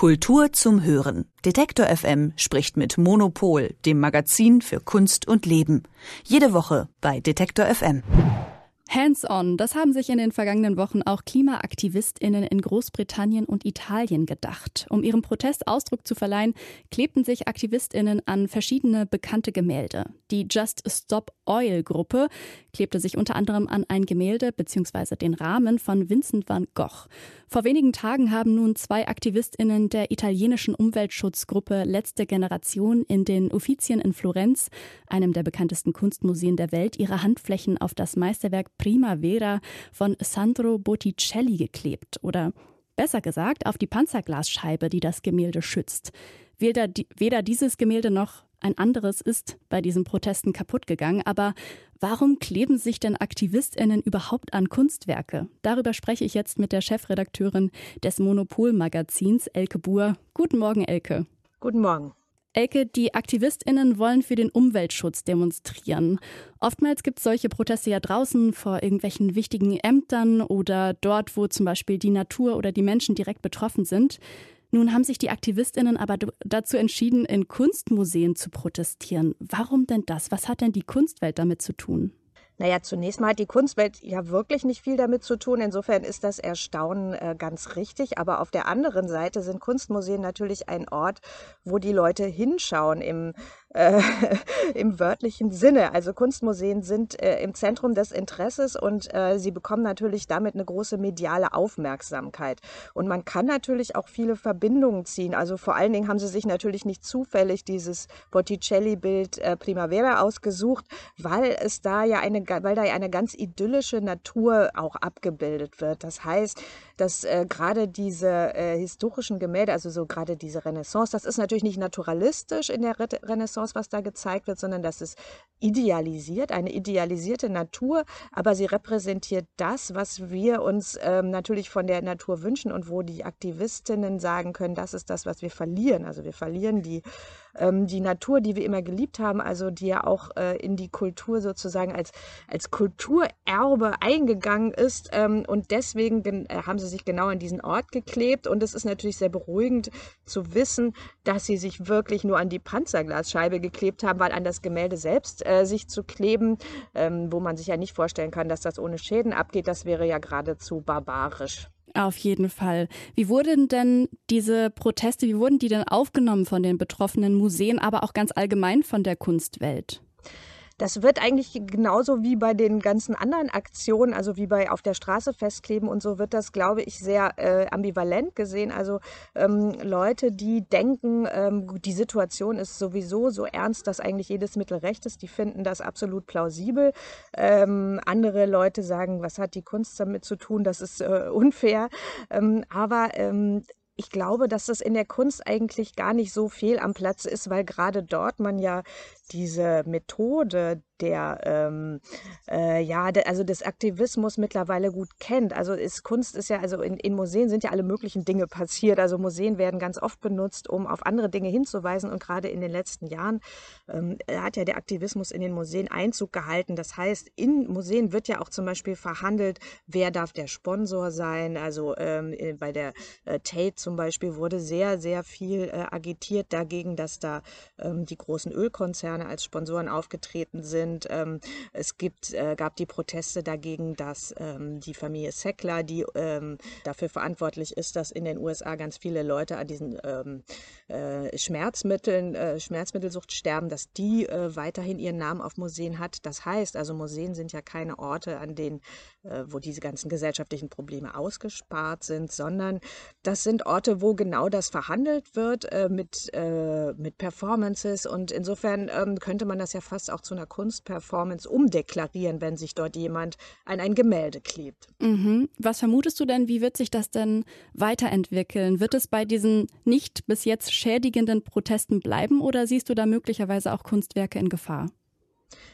Kultur zum Hören. Detektor FM spricht mit Monopol, dem Magazin für Kunst und Leben. Jede Woche bei Detektor FM. Hands-on, das haben sich in den vergangenen Wochen auch KlimaaktivistInnen in Großbritannien und Italien gedacht. Um ihrem Protest Ausdruck zu verleihen, klebten sich AktivistInnen an verschiedene bekannte Gemälde. Die Just Stop Oil Gruppe klebte sich unter anderem an ein Gemälde bzw. den Rahmen von Vincent van Gogh. Vor wenigen Tagen haben nun zwei AktivistInnen der italienischen Umweltschutzgruppe Letzte Generation in den Uffizien in Florenz, einem der bekanntesten Kunstmuseen der Welt, ihre Handflächen auf das Meisterwerk Primavera von Sandro Botticelli geklebt oder besser gesagt auf die Panzerglasscheibe, die das Gemälde schützt. Weder, weder dieses Gemälde noch ein anderes ist bei diesen Protesten kaputt gegangen. Aber warum kleben sich denn AktivistInnen überhaupt an Kunstwerke? Darüber spreche ich jetzt mit der Chefredakteurin des Monopol-Magazins, Elke Buhr. Guten Morgen, Elke. Guten Morgen. Elke, die AktivistInnen wollen für den Umweltschutz demonstrieren. Oftmals gibt es solche Proteste ja draußen vor irgendwelchen wichtigen Ämtern oder dort, wo zum Beispiel die Natur oder die Menschen direkt betroffen sind. Nun haben sich die AktivistInnen aber dazu entschieden, in Kunstmuseen zu protestieren. Warum denn das? Was hat denn die Kunstwelt damit zu tun? Naja, zunächst mal hat die Kunstwelt ja wirklich nicht viel damit zu tun. Insofern ist das Erstaunen äh, ganz richtig. Aber auf der anderen Seite sind Kunstmuseen natürlich ein Ort, wo die Leute hinschauen im äh, im wörtlichen Sinne. Also Kunstmuseen sind äh, im Zentrum des Interesses und äh, sie bekommen natürlich damit eine große mediale Aufmerksamkeit. Und man kann natürlich auch viele Verbindungen ziehen. Also vor allen Dingen haben sie sich natürlich nicht zufällig dieses Botticelli-Bild äh, Primavera ausgesucht, weil es da ja eine, weil da ja eine ganz idyllische Natur auch abgebildet wird. Das heißt, dass äh, gerade diese äh, historischen Gemälde, also so gerade diese Renaissance, das ist natürlich nicht naturalistisch in der Re Renaissance, was da gezeigt wird, sondern das ist idealisiert, eine idealisierte Natur, aber sie repräsentiert das, was wir uns ähm, natürlich von der Natur wünschen und wo die Aktivistinnen sagen können, das ist das, was wir verlieren. Also wir verlieren die ähm, die Natur, die wir immer geliebt haben, also die ja auch äh, in die Kultur sozusagen als, als Kulturerbe eingegangen ist. Ähm, und deswegen äh, haben sie sich genau an diesen Ort geklebt. Und es ist natürlich sehr beruhigend zu wissen, dass sie sich wirklich nur an die Panzerglasscheibe geklebt haben, weil an das Gemälde selbst äh, sich zu kleben, ähm, wo man sich ja nicht vorstellen kann, dass das ohne Schäden abgeht, das wäre ja geradezu barbarisch. Auf jeden Fall. Wie wurden denn diese Proteste, wie wurden die denn aufgenommen von den betroffenen Museen, aber auch ganz allgemein von der Kunstwelt? Das wird eigentlich genauso wie bei den ganzen anderen Aktionen, also wie bei auf der Straße festkleben und so, wird das, glaube ich, sehr äh, ambivalent gesehen. Also ähm, Leute, die denken, ähm, die Situation ist sowieso so ernst, dass eigentlich jedes Mittel recht ist, die finden das absolut plausibel. Ähm, andere Leute sagen, was hat die Kunst damit zu tun, das ist äh, unfair. Ähm, aber ähm, ich glaube, dass das in der Kunst eigentlich gar nicht so viel am Platz ist, weil gerade dort man ja diese Methode der ähm, äh, ja de, also des Aktivismus mittlerweile gut kennt. Also ist Kunst ist ja also in, in Museen sind ja alle möglichen Dinge passiert. Also Museen werden ganz oft benutzt, um auf andere Dinge hinzuweisen und gerade in den letzten Jahren ähm, hat ja der Aktivismus in den Museen Einzug gehalten. Das heißt, in Museen wird ja auch zum Beispiel verhandelt, wer darf der Sponsor sein. Also ähm, bei der äh, Tate zum Beispiel wurde sehr sehr viel äh, agitiert dagegen, dass da ähm, die großen Ölkonzerne Konzerne als Sponsoren aufgetreten sind. Ähm, es gibt, äh, gab die Proteste dagegen, dass ähm, die Familie Sackler, die ähm, dafür verantwortlich ist, dass in den USA ganz viele Leute an diesen ähm, äh, Schmerzmitteln, äh, Schmerzmittelsucht sterben, dass die äh, weiterhin ihren Namen auf Museen hat. Das heißt, also Museen sind ja keine Orte, an denen, äh, wo diese ganzen gesellschaftlichen Probleme ausgespart sind, sondern das sind Orte, wo genau das verhandelt wird äh, mit, mit Performances und insofern ähm, könnte man das ja fast auch zu einer Kunstperformance umdeklarieren, wenn sich dort jemand an ein Gemälde klebt. Mhm. Was vermutest du denn, wie wird sich das denn weiterentwickeln? Wird es bei diesen nicht bis jetzt schädigenden Protesten bleiben oder siehst du da möglicherweise auch Kunstwerke in Gefahr?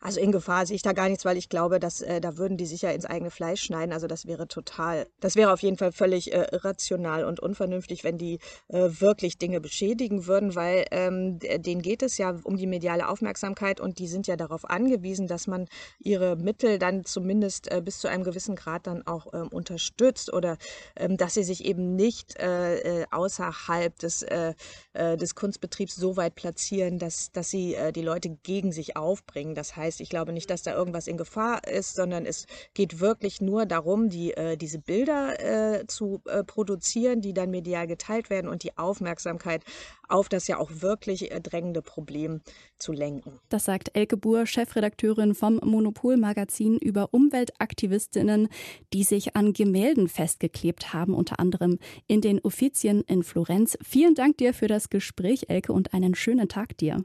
Also in Gefahr sehe ich da gar nichts, weil ich glaube, dass äh, da würden die sich ja ins eigene Fleisch schneiden. Also das wäre total, das wäre auf jeden Fall völlig äh, irrational und unvernünftig, wenn die äh, wirklich Dinge beschädigen würden, weil ähm, denen geht es ja um die mediale Aufmerksamkeit und die sind ja darauf angewiesen, dass man ihre Mittel dann zumindest äh, bis zu einem gewissen Grad dann auch ähm, unterstützt oder ähm, dass sie sich eben nicht äh, äh, außerhalb des, äh, äh, des Kunstbetriebs so weit platzieren, dass, dass sie äh, die Leute gegen sich aufbringen. Das heißt, ich glaube nicht, dass da irgendwas in Gefahr ist, sondern es geht wirklich nur darum, die, äh, diese Bilder äh, zu äh, produzieren, die dann medial geteilt werden und die Aufmerksamkeit auf das ja auch wirklich äh, drängende Problem zu lenken. Das sagt Elke Buhr, Chefredakteurin vom Monopol-Magazin über Umweltaktivistinnen, die sich an Gemälden festgeklebt haben, unter anderem in den Uffizien in Florenz. Vielen Dank dir für das Gespräch, Elke, und einen schönen Tag dir.